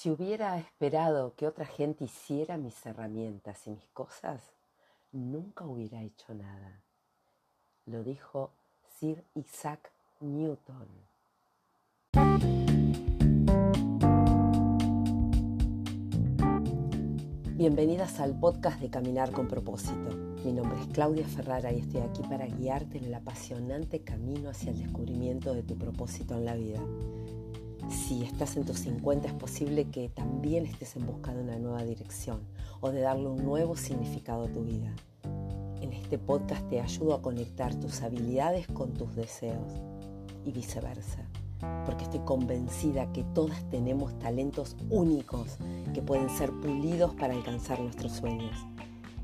Si hubiera esperado que otra gente hiciera mis herramientas y mis cosas, nunca hubiera hecho nada. Lo dijo Sir Isaac Newton. Bienvenidas al podcast de Caminar con propósito. Mi nombre es Claudia Ferrara y estoy aquí para guiarte en el apasionante camino hacia el descubrimiento de tu propósito en la vida. Si estás en tus 50 es posible que también estés en busca de una nueva dirección o de darle un nuevo significado a tu vida. En este podcast te ayudo a conectar tus habilidades con tus deseos y viceversa, porque estoy convencida que todas tenemos talentos únicos que pueden ser pulidos para alcanzar nuestros sueños.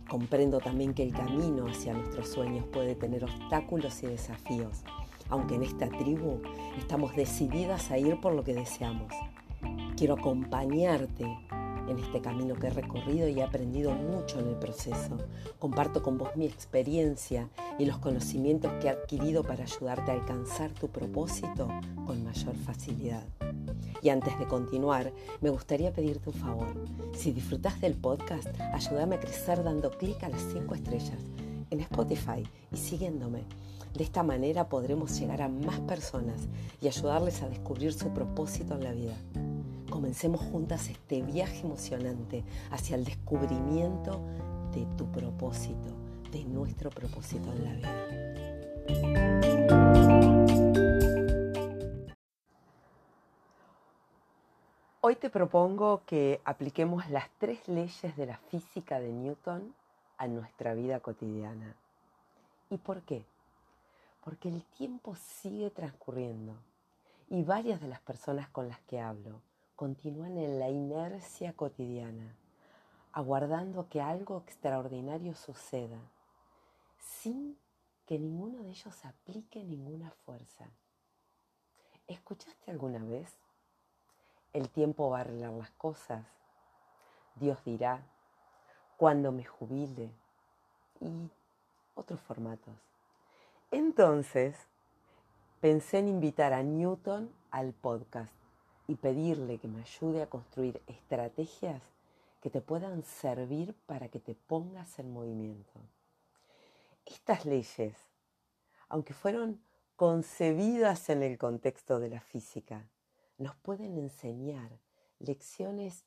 Comprendo también que el camino hacia nuestros sueños puede tener obstáculos y desafíos, aunque en esta tribu estamos decididas a ir por lo que deseamos. Quiero acompañarte en este camino que he recorrido y he aprendido mucho en el proceso. Comparto con vos mi experiencia y los conocimientos que he adquirido para ayudarte a alcanzar tu propósito con mayor facilidad. Y antes de continuar, me gustaría pedirte un favor. Si disfrutas del podcast, ayúdame a crecer dando clic a las 5 estrellas en Spotify y siguiéndome. De esta manera podremos llegar a más personas y ayudarles a descubrir su propósito en la vida. Comencemos juntas este viaje emocionante hacia el descubrimiento de tu propósito, de nuestro propósito en la vida. Hoy te propongo que apliquemos las tres leyes de la física de Newton a nuestra vida cotidiana. ¿Y por qué? Porque el tiempo sigue transcurriendo y varias de las personas con las que hablo continúan en la inercia cotidiana, aguardando que algo extraordinario suceda, sin que ninguno de ellos aplique ninguna fuerza. ¿Escuchaste alguna vez el tiempo va a arreglar las cosas. Dios dirá, cuando me jubile y otros formatos. Entonces, pensé en invitar a Newton al podcast y pedirle que me ayude a construir estrategias que te puedan servir para que te pongas en movimiento. Estas leyes, aunque fueron concebidas en el contexto de la física, nos pueden enseñar lecciones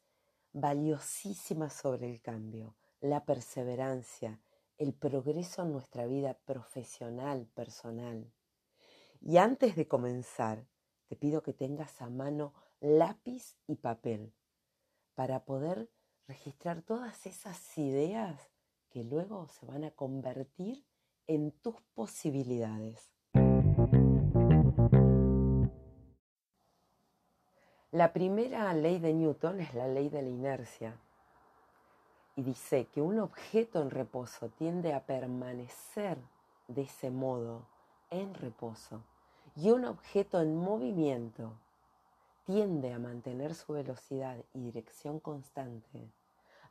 valiosísimas sobre el cambio, la perseverancia, el progreso en nuestra vida profesional, personal. Y antes de comenzar, te pido que tengas a mano lápiz y papel para poder registrar todas esas ideas que luego se van a convertir en tus posibilidades. La primera ley de Newton es la ley de la inercia y dice que un objeto en reposo tiende a permanecer de ese modo en reposo y un objeto en movimiento tiende a mantener su velocidad y dirección constante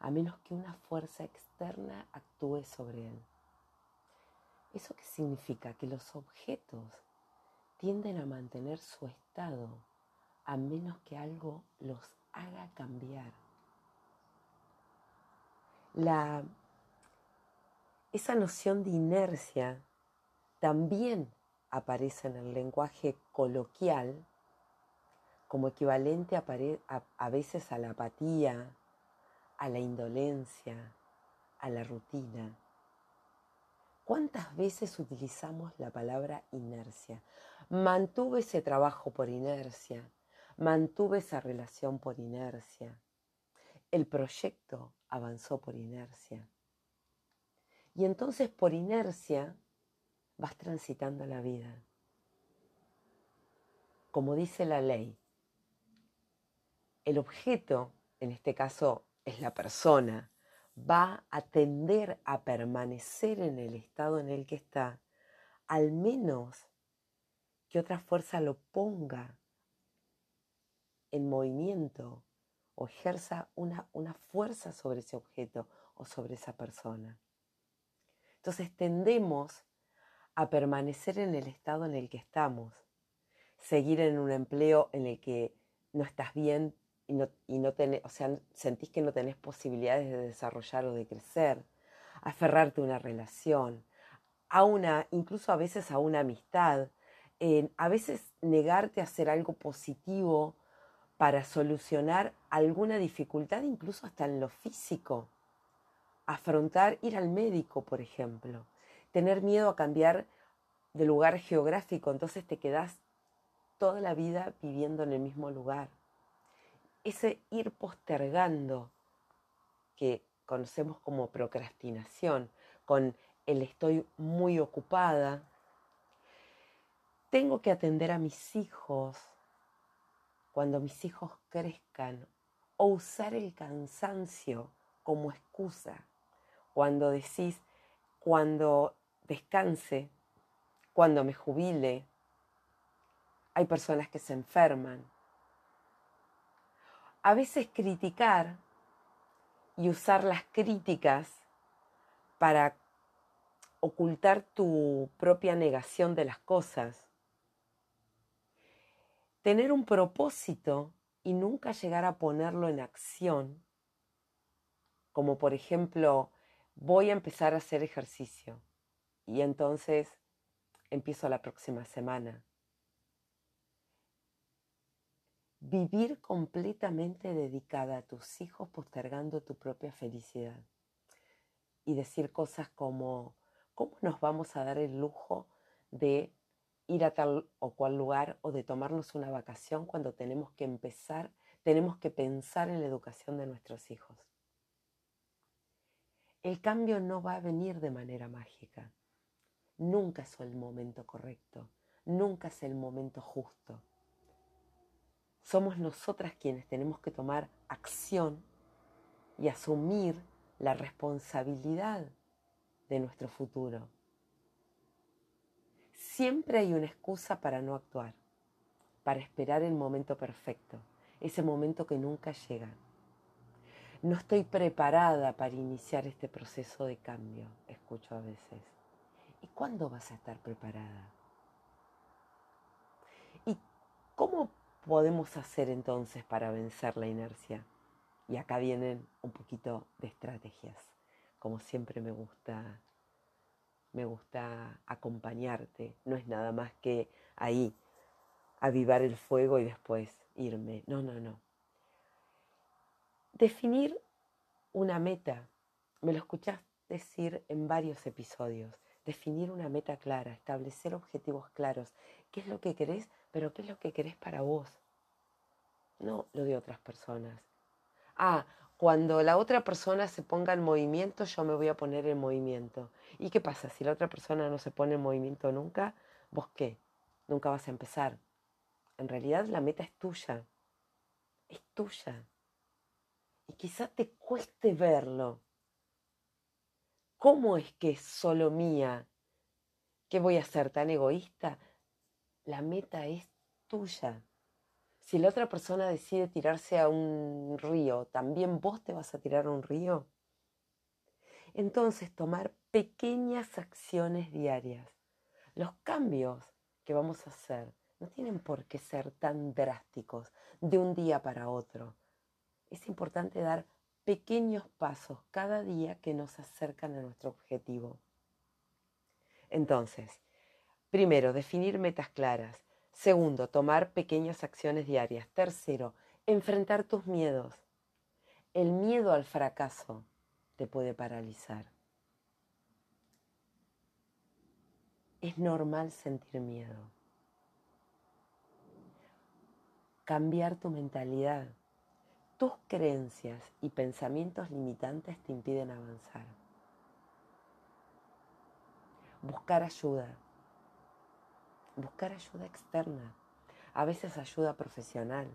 a menos que una fuerza externa actúe sobre él. ¿Eso qué significa? Que los objetos tienden a mantener su estado a menos que algo los haga cambiar. La, esa noción de inercia también aparece en el lenguaje coloquial como equivalente a, a veces a la apatía, a la indolencia, a la rutina. ¿Cuántas veces utilizamos la palabra inercia? Mantuve ese trabajo por inercia, Mantuve esa relación por inercia. El proyecto avanzó por inercia. Y entonces por inercia vas transitando la vida. Como dice la ley, el objeto, en este caso es la persona, va a tender a permanecer en el estado en el que está, al menos que otra fuerza lo ponga en movimiento o ejerza una, una fuerza sobre ese objeto o sobre esa persona. Entonces tendemos a permanecer en el estado en el que estamos, seguir en un empleo en el que no estás bien y no, y no tenés, o sea, sentís que no tenés posibilidades de desarrollar o de crecer, aferrarte a una relación, a una, incluso a veces a una amistad, a veces negarte a hacer algo positivo para solucionar alguna dificultad, incluso hasta en lo físico. Afrontar ir al médico, por ejemplo. Tener miedo a cambiar de lugar geográfico, entonces te quedas toda la vida viviendo en el mismo lugar. Ese ir postergando, que conocemos como procrastinación, con el estoy muy ocupada, tengo que atender a mis hijos cuando mis hijos crezcan o usar el cansancio como excusa cuando decís cuando descanse, cuando me jubile. Hay personas que se enferman. A veces criticar y usar las críticas para ocultar tu propia negación de las cosas tener un propósito y nunca llegar a ponerlo en acción, como por ejemplo, voy a empezar a hacer ejercicio y entonces empiezo la próxima semana. Vivir completamente dedicada a tus hijos postergando tu propia felicidad y decir cosas como, ¿cómo nos vamos a dar el lujo de ir a tal o cual lugar o de tomarnos una vacación cuando tenemos que empezar, tenemos que pensar en la educación de nuestros hijos. El cambio no va a venir de manera mágica. Nunca es el momento correcto, nunca es el momento justo. Somos nosotras quienes tenemos que tomar acción y asumir la responsabilidad de nuestro futuro. Siempre hay una excusa para no actuar, para esperar el momento perfecto, ese momento que nunca llega. No estoy preparada para iniciar este proceso de cambio, escucho a veces. ¿Y cuándo vas a estar preparada? ¿Y cómo podemos hacer entonces para vencer la inercia? Y acá vienen un poquito de estrategias, como siempre me gusta me gusta acompañarte, no es nada más que ahí avivar el fuego y después irme. No, no, no. Definir una meta, me lo escuchás decir en varios episodios, definir una meta clara, establecer objetivos claros, qué es lo que querés, pero qué es lo que querés para vos, no lo de otras personas. Ah, cuando la otra persona se ponga en movimiento, yo me voy a poner en movimiento. ¿Y qué pasa? Si la otra persona no se pone en movimiento nunca, ¿vos qué? Nunca vas a empezar. En realidad la meta es tuya. Es tuya. Y quizá te cueste verlo. ¿Cómo es que es solo mía? ¿Qué voy a ser tan egoísta? La meta es tuya. Si la otra persona decide tirarse a un río, ¿también vos te vas a tirar a un río? Entonces, tomar pequeñas acciones diarias. Los cambios que vamos a hacer no tienen por qué ser tan drásticos de un día para otro. Es importante dar pequeños pasos cada día que nos acercan a nuestro objetivo. Entonces, primero, definir metas claras. Segundo, tomar pequeñas acciones diarias. Tercero, enfrentar tus miedos. El miedo al fracaso te puede paralizar. Es normal sentir miedo. Cambiar tu mentalidad. Tus creencias y pensamientos limitantes te impiden avanzar. Buscar ayuda buscar ayuda externa, a veces ayuda profesional.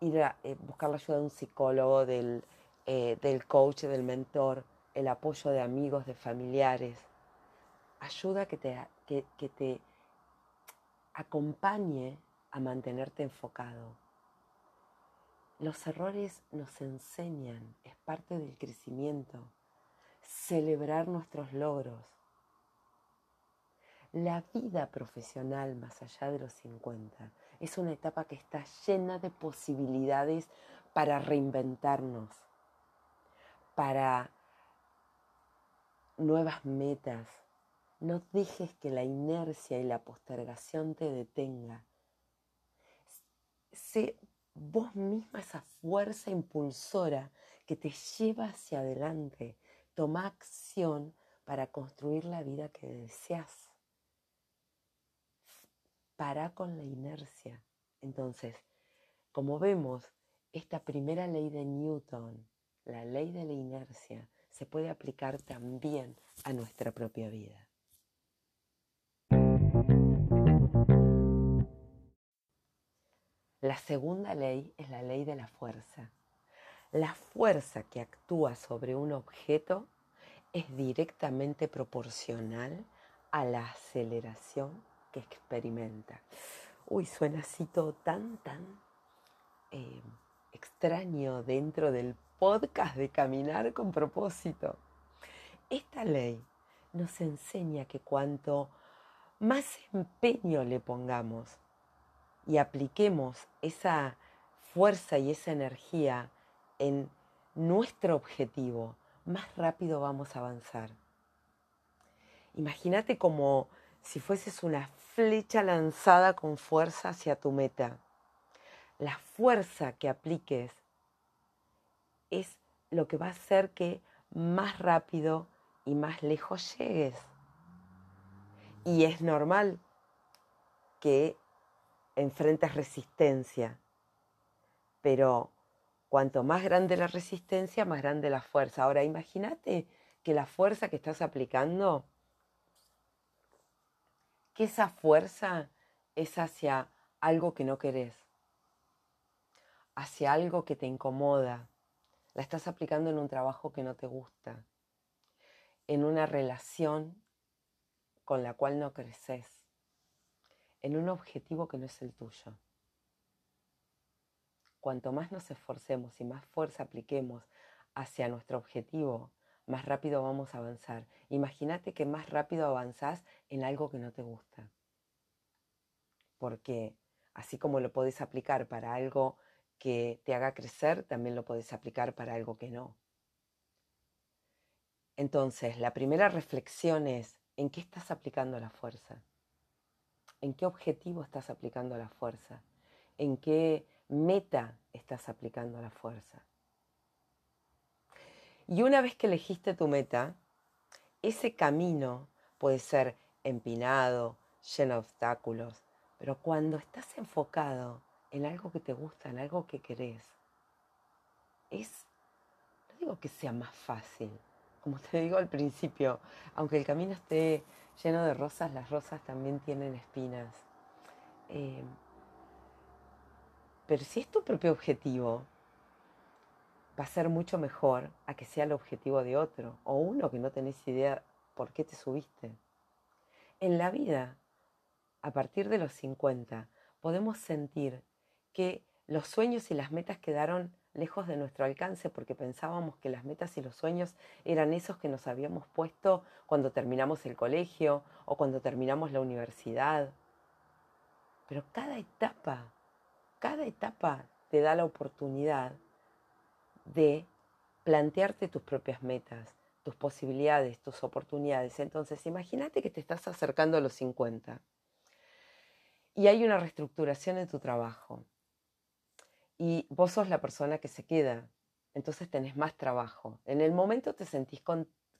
Ir a eh, buscar la ayuda de un psicólogo, del, eh, del coach, del mentor, el apoyo de amigos, de familiares. Ayuda que te, que, que te acompañe a mantenerte enfocado. Los errores nos enseñan, es parte del crecimiento. Celebrar nuestros logros la vida profesional más allá de los 50 es una etapa que está llena de posibilidades para reinventarnos, para nuevas metas. No dejes que la inercia y la postergación te detenga. Sé vos misma esa fuerza impulsora que te lleva hacia adelante. Toma acción para construir la vida que deseas. Para con la inercia. Entonces, como vemos, esta primera ley de Newton, la ley de la inercia, se puede aplicar también a nuestra propia vida. La segunda ley es la ley de la fuerza. La fuerza que actúa sobre un objeto es directamente proporcional a la aceleración que experimenta. Uy, suena así todo tan, tan eh, extraño dentro del podcast de caminar con propósito. Esta ley nos enseña que cuanto más empeño le pongamos y apliquemos esa fuerza y esa energía en nuestro objetivo, más rápido vamos a avanzar. Imagínate como si fueses una flecha lanzada con fuerza hacia tu meta. La fuerza que apliques es lo que va a hacer que más rápido y más lejos llegues. Y es normal que enfrentes resistencia, pero cuanto más grande la resistencia, más grande la fuerza. Ahora imagínate que la fuerza que estás aplicando, que esa fuerza es hacia algo que no querés, hacia algo que te incomoda, la estás aplicando en un trabajo que no te gusta, en una relación con la cual no creces en un objetivo que no es el tuyo. Cuanto más nos esforcemos y más fuerza apliquemos hacia nuestro objetivo, más rápido vamos a avanzar. Imagínate que más rápido avanzás en algo que no te gusta. Porque así como lo podés aplicar para algo que te haga crecer, también lo podés aplicar para algo que no. Entonces, la primera reflexión es, ¿en qué estás aplicando la fuerza? en qué objetivo estás aplicando la fuerza, en qué meta estás aplicando la fuerza. Y una vez que elegiste tu meta, ese camino puede ser empinado, lleno de obstáculos, pero cuando estás enfocado en algo que te gusta, en algo que querés, es, no digo que sea más fácil, como te digo al principio, aunque el camino esté lleno de rosas, las rosas también tienen espinas. Eh, pero si es tu propio objetivo, va a ser mucho mejor a que sea el objetivo de otro o uno que no tenés idea por qué te subiste. En la vida, a partir de los 50, podemos sentir que los sueños y las metas quedaron lejos de nuestro alcance porque pensábamos que las metas y los sueños eran esos que nos habíamos puesto cuando terminamos el colegio o cuando terminamos la universidad. Pero cada etapa, cada etapa te da la oportunidad de plantearte tus propias metas, tus posibilidades, tus oportunidades. Entonces, imagínate que te estás acercando a los 50 y hay una reestructuración en tu trabajo y vos sos la persona que se queda, entonces tenés más trabajo. En el momento te sentís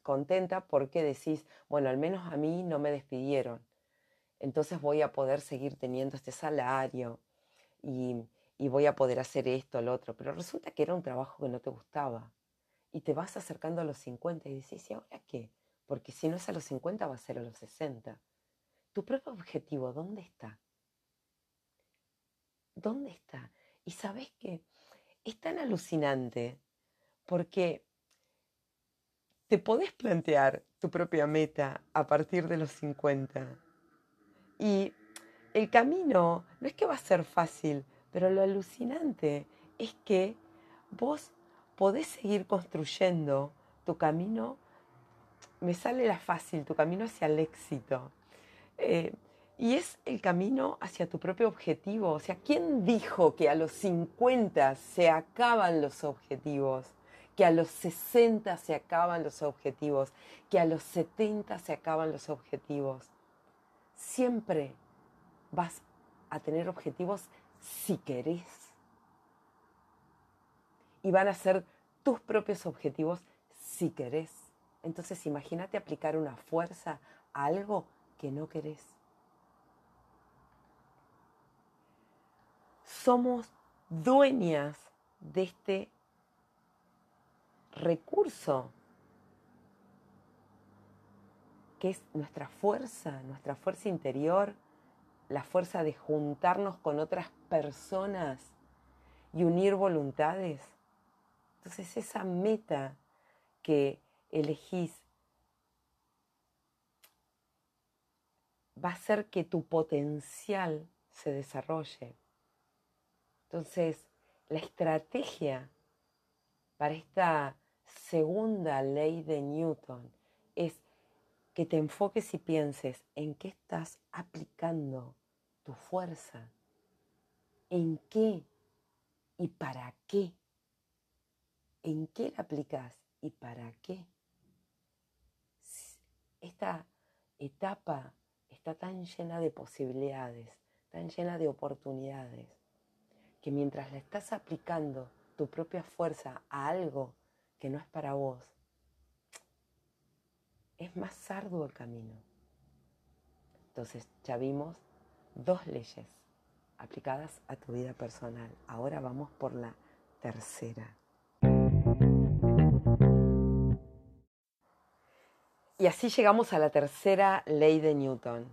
contenta porque decís, bueno, al menos a mí no me despidieron, entonces voy a poder seguir teniendo este salario y, y voy a poder hacer esto, lo otro, pero resulta que era un trabajo que no te gustaba y te vas acercando a los 50 y decís, ¿y ahora qué? Porque si no es a los 50 va a ser a los 60. Tu propio objetivo, ¿dónde está? ¿Dónde está? Y sabes que es tan alucinante porque te podés plantear tu propia meta a partir de los 50. Y el camino no es que va a ser fácil, pero lo alucinante es que vos podés seguir construyendo tu camino, me sale la fácil, tu camino hacia el éxito. Eh, Y es el camino hacia tu propio objetivo. O sea, ¿quién dijo que a los 50 se acaban los objetivos? Que a los 60 se acaban los objetivos? Que a los 70 se acaban los objetivos? Siempre vas a tener objetivos si querés. Y van a ser tus propios objetivos si querés. Entonces imagínate aplicar una fuerza a algo que no querés. Somos dueñas de este recurso que es nuestra fuerza, nuestra fuerza interior, la fuerza de juntarnos con otras personas y unir voluntades. Entonces esa meta que elegís va a hacer que tu potencial se desarrolle. Entonces, la estrategia para esta segunda ley de Newton es que te enfoques y pienses en qué estás aplicando tu fuerza, en qué y para qué, en qué la aplicas y para qué. Esta etapa está tan llena de posibilidades, tan llena de oportunidades, que mientras le estás aplicando tu propia fuerza a algo que no es para vos, es más arduo el camino. Entonces ya vimos dos leyes aplicadas a tu vida personal. Ahora vamos por la tercera. Y así llegamos a la tercera ley de Newton.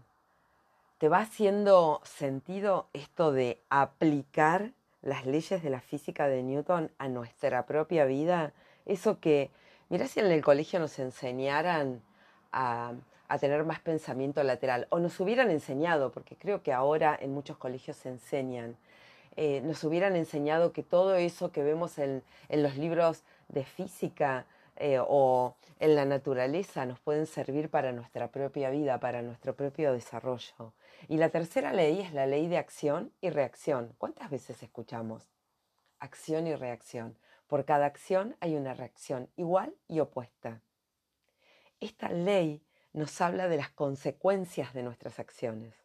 ¿Te va haciendo sentido esto de aplicar las leyes de la física de Newton a nuestra propia vida? Eso que, mira si en el colegio nos enseñaran a, tener más pensamiento lateral, o nos hubieran enseñado, porque creo que ahora en muchos colegios se enseñan, eh, nos hubieran enseñado que todo eso que vemos en, los libros de física, eh, o en la naturaleza nos pueden servir para nuestra propia vida, para nuestro propio desarrollo. Y la tercera ley es la ley de acción y reacción. ¿Cuántas veces escuchamos? Acción y reacción. Por cada acción hay una reacción igual y opuesta. Esta ley nos habla de las consecuencias de nuestras acciones.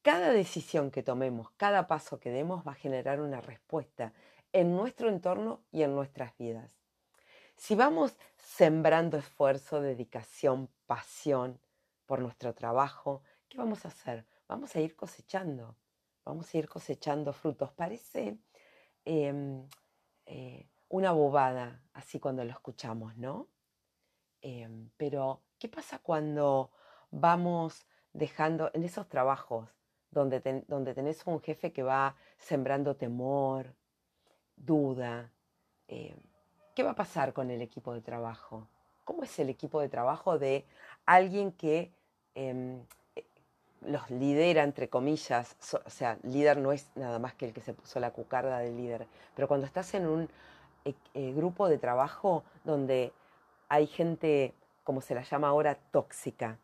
Cada decisión que tomemos, cada paso que demos va a generar una respuesta en nuestro entorno y en nuestras vidas. Si vamos sembrando esfuerzo, dedicación, pasión por nuestro trabajo, ¿qué vamos a hacer? Vamos a ir cosechando, vamos a ir cosechando frutos. Parece em, eh, una bobada así cuando lo escuchamos, ¿no? Em, pero, ¿qué pasa cuando vamos dejando en esos trabajos donde, donde tenés un jefe que va sembrando temor, duda? Em, ¿Qué va a pasar con el equipo de trabajo? ¿Cómo es el equipo de trabajo de alguien que em, eh, los lidera, entre comillas? o sea, líder no es nada más que el que se puso la cucarda de líder, pero cuando estás en un eh, eh, grupo de trabajo donde hay gente, como se la llama ahora, tóxica.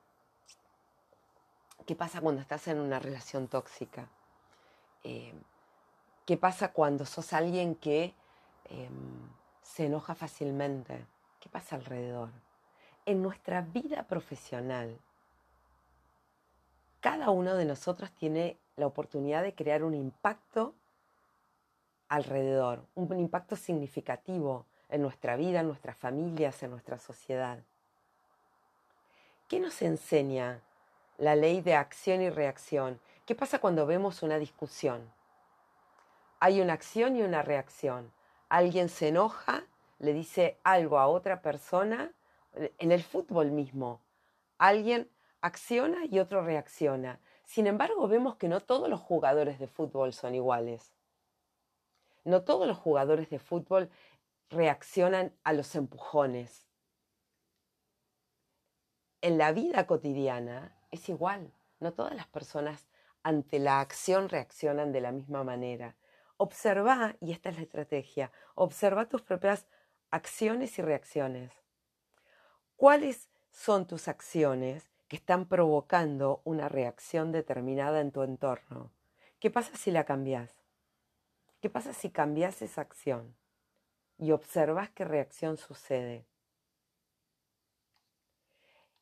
¿Qué pasa cuando estás en una relación tóxica? ¿Qué pasa cuando sos alguien que em, se enoja fácilmente. ¿Qué pasa alrededor? En nuestra vida profesional, cada uno de nosotros tiene la oportunidad de crear un impacto alrededor, un impacto significativo en nuestra vida, en nuestras familias, en nuestra sociedad. ¿Qué nos enseña la ley de acción y reacción? ¿Qué pasa cuando vemos una discusión? Hay una acción y una reacción alguien se enoja, le dice algo a otra persona, en el fútbol mismo, alguien acciona y otro reacciona. Sin embargo, vemos que no todos los jugadores de fútbol son iguales. No todos los jugadores de fútbol reaccionan a los empujones. En la vida cotidiana es igual. No todas las personas ante la acción reaccionan de la misma manera. Observa, y esta es la estrategia, observa tus propias acciones y reacciones. ¿Cuáles son tus acciones que están provocando una reacción determinada en tu entorno. ¿Qué pasa si la cambias? ¿Qué pasa si cambias esa acción y observas qué reacción sucede?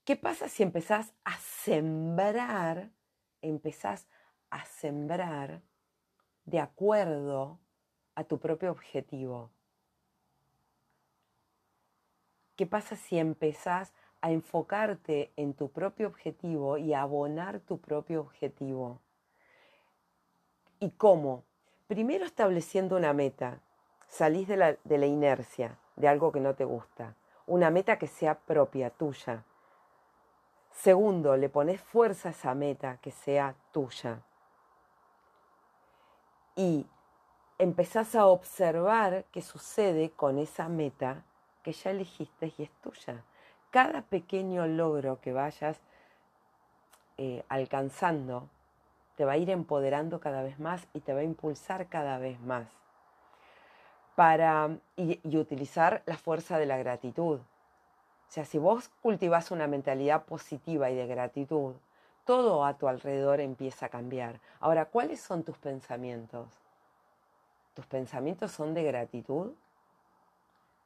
¿Qué pasa si empezás a sembrar, empezás a sembrar de acuerdo a tu propio objetivo? ¿Qué pasa si empezás a enfocarte en tu propio objetivo y a abonar tu propio objetivo? ¿Y cómo? Primero estableciendo una meta. Salís de la, de la inercia, de algo que no te gusta. Una meta que sea propia, tuya. Segundo, le pones fuerza a esa meta que sea tuya. Y empezás a observar qué sucede con esa meta que ya elegiste y es tuya. Cada pequeño logro que vayas eh, alcanzando te va a ir empoderando cada vez más y te va a impulsar cada vez más. Para, y, utilizar la fuerza de la gratitud. O sea, si vos cultivas una mentalidad positiva y de gratitud, todo a tu alrededor empieza a cambiar. Ahora, ¿cuáles son tus pensamientos? ¿Tus pensamientos son de gratitud?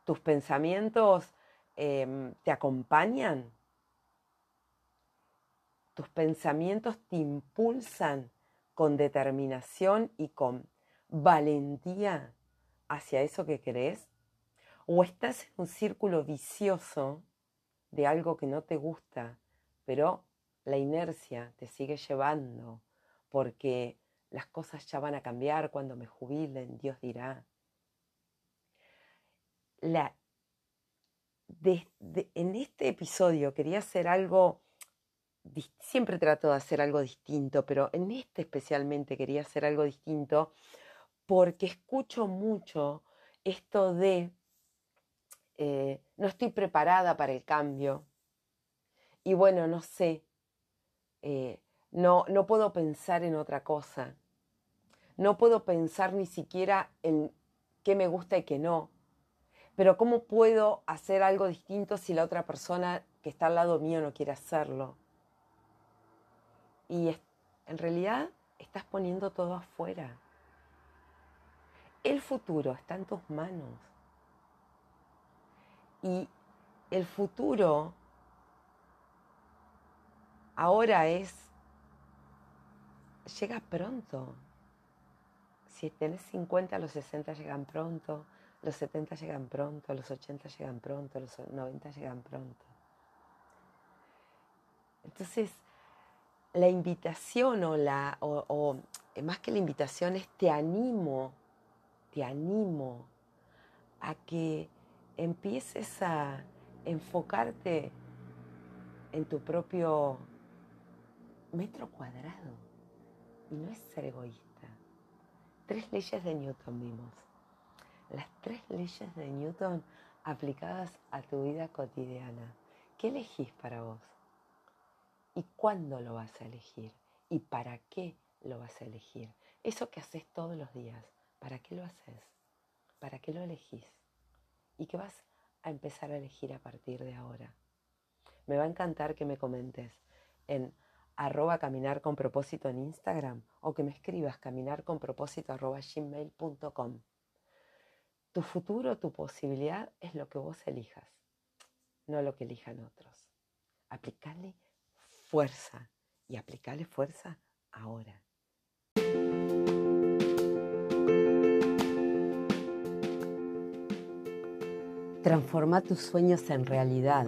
¿Tus pensamientos em, te acompañan? ¿Tus pensamientos te impulsan con determinación y con valentía hacia eso que querés? ¿O estás en un círculo vicioso de algo que no te gusta, pero la inercia te sigue llevando porque las cosas ya van a cambiar cuando me jubilen, Dios dirá la, en este episodio quería hacer algo, siempre trato de hacer algo distinto, pero en este especialmente quería hacer algo distinto porque escucho mucho esto de eh, no estoy preparada para el cambio y bueno, no sé, eh, no, no puedo pensar en otra cosa, no puedo pensar ni siquiera en qué me gusta y qué no pero ¿cómo puedo hacer algo distinto si la otra persona que está al lado mío no quiere hacerlo? Y en realidad estás poniendo todo afuera. El futuro está en tus manos. Y el futuro ahora es, llega pronto. Si tenés 50, los 60 llegan pronto los 70 llegan pronto, los 80 llegan pronto, los 90 llegan pronto. Entonces, la invitación o la, o, más que la invitación es te animo, te animo a que empieces a enfocarte en tu propio metro cuadrado. Y no es ser egoísta. Tres leyes de Newton vimos las tres leyes de Newton aplicadas a tu vida cotidiana. ¿Qué elegís para vos? ¿Y cuándo lo vas a elegir? ¿Y para qué lo vas a elegir? Eso que haces todos los días, ¿para qué lo haces? ¿Para qué lo elegís? ¿Y qué vas a empezar a elegir a partir de ahora? Me va a encantar que me comentes en arroba con propósito en Instagram o que me escribas caminar con propósito gmail.com. Tu futuro, tu posibilidad es lo que vos elijas, no lo que elijan otros. Aplicale fuerza y aplicale fuerza ahora. Transforma tus sueños en realidad,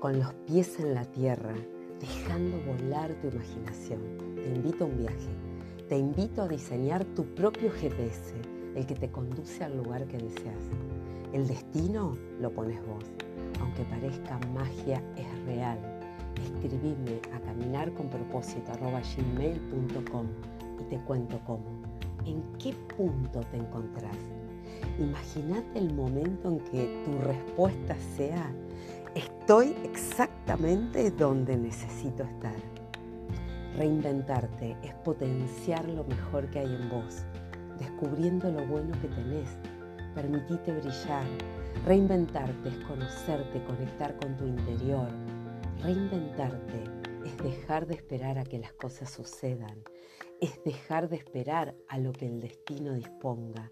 con los pies en la tierra, dejando volar tu imaginación. Te invito a un viaje. Te invito a diseñar tu propio GPS el que te conduce al lugar que deseas. El destino lo pones vos. Aunque parezca magia, es real. Escribime a caminar con propósito gmail.com y te cuento cómo. ¿En qué punto te encontrás? Imagínate el momento en que tu respuesta sea, estoy exactamente donde necesito estar. Reinventarte es potenciar lo mejor que hay en vos descubriendo lo bueno que tenés. Permitite brillar. Reinventarte es conocerte, conectar con tu interior. Reinventarte es dejar de esperar a que las cosas sucedan, es dejar de esperar a lo que el destino disponga,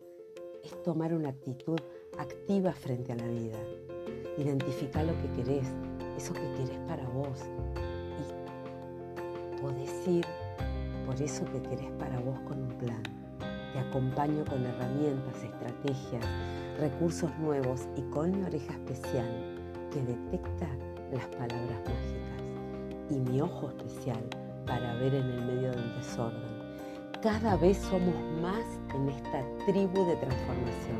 es tomar una actitud activa frente a la vida, identificar lo que querés, eso que querés para vos y podés ir por eso que querés para vos con un plan. Te acompaño con herramientas, estrategias, recursos nuevos y con mi oreja especial que detecta las palabras mágicas y mi ojo especial para ver en el medio del desorden. Cada vez somos más en esta tribu de transformación.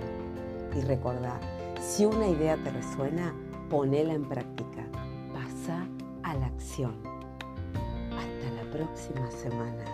Y recordá, si una idea te resuena, ponela en práctica. Pasa a la acción. Hasta la próxima semana.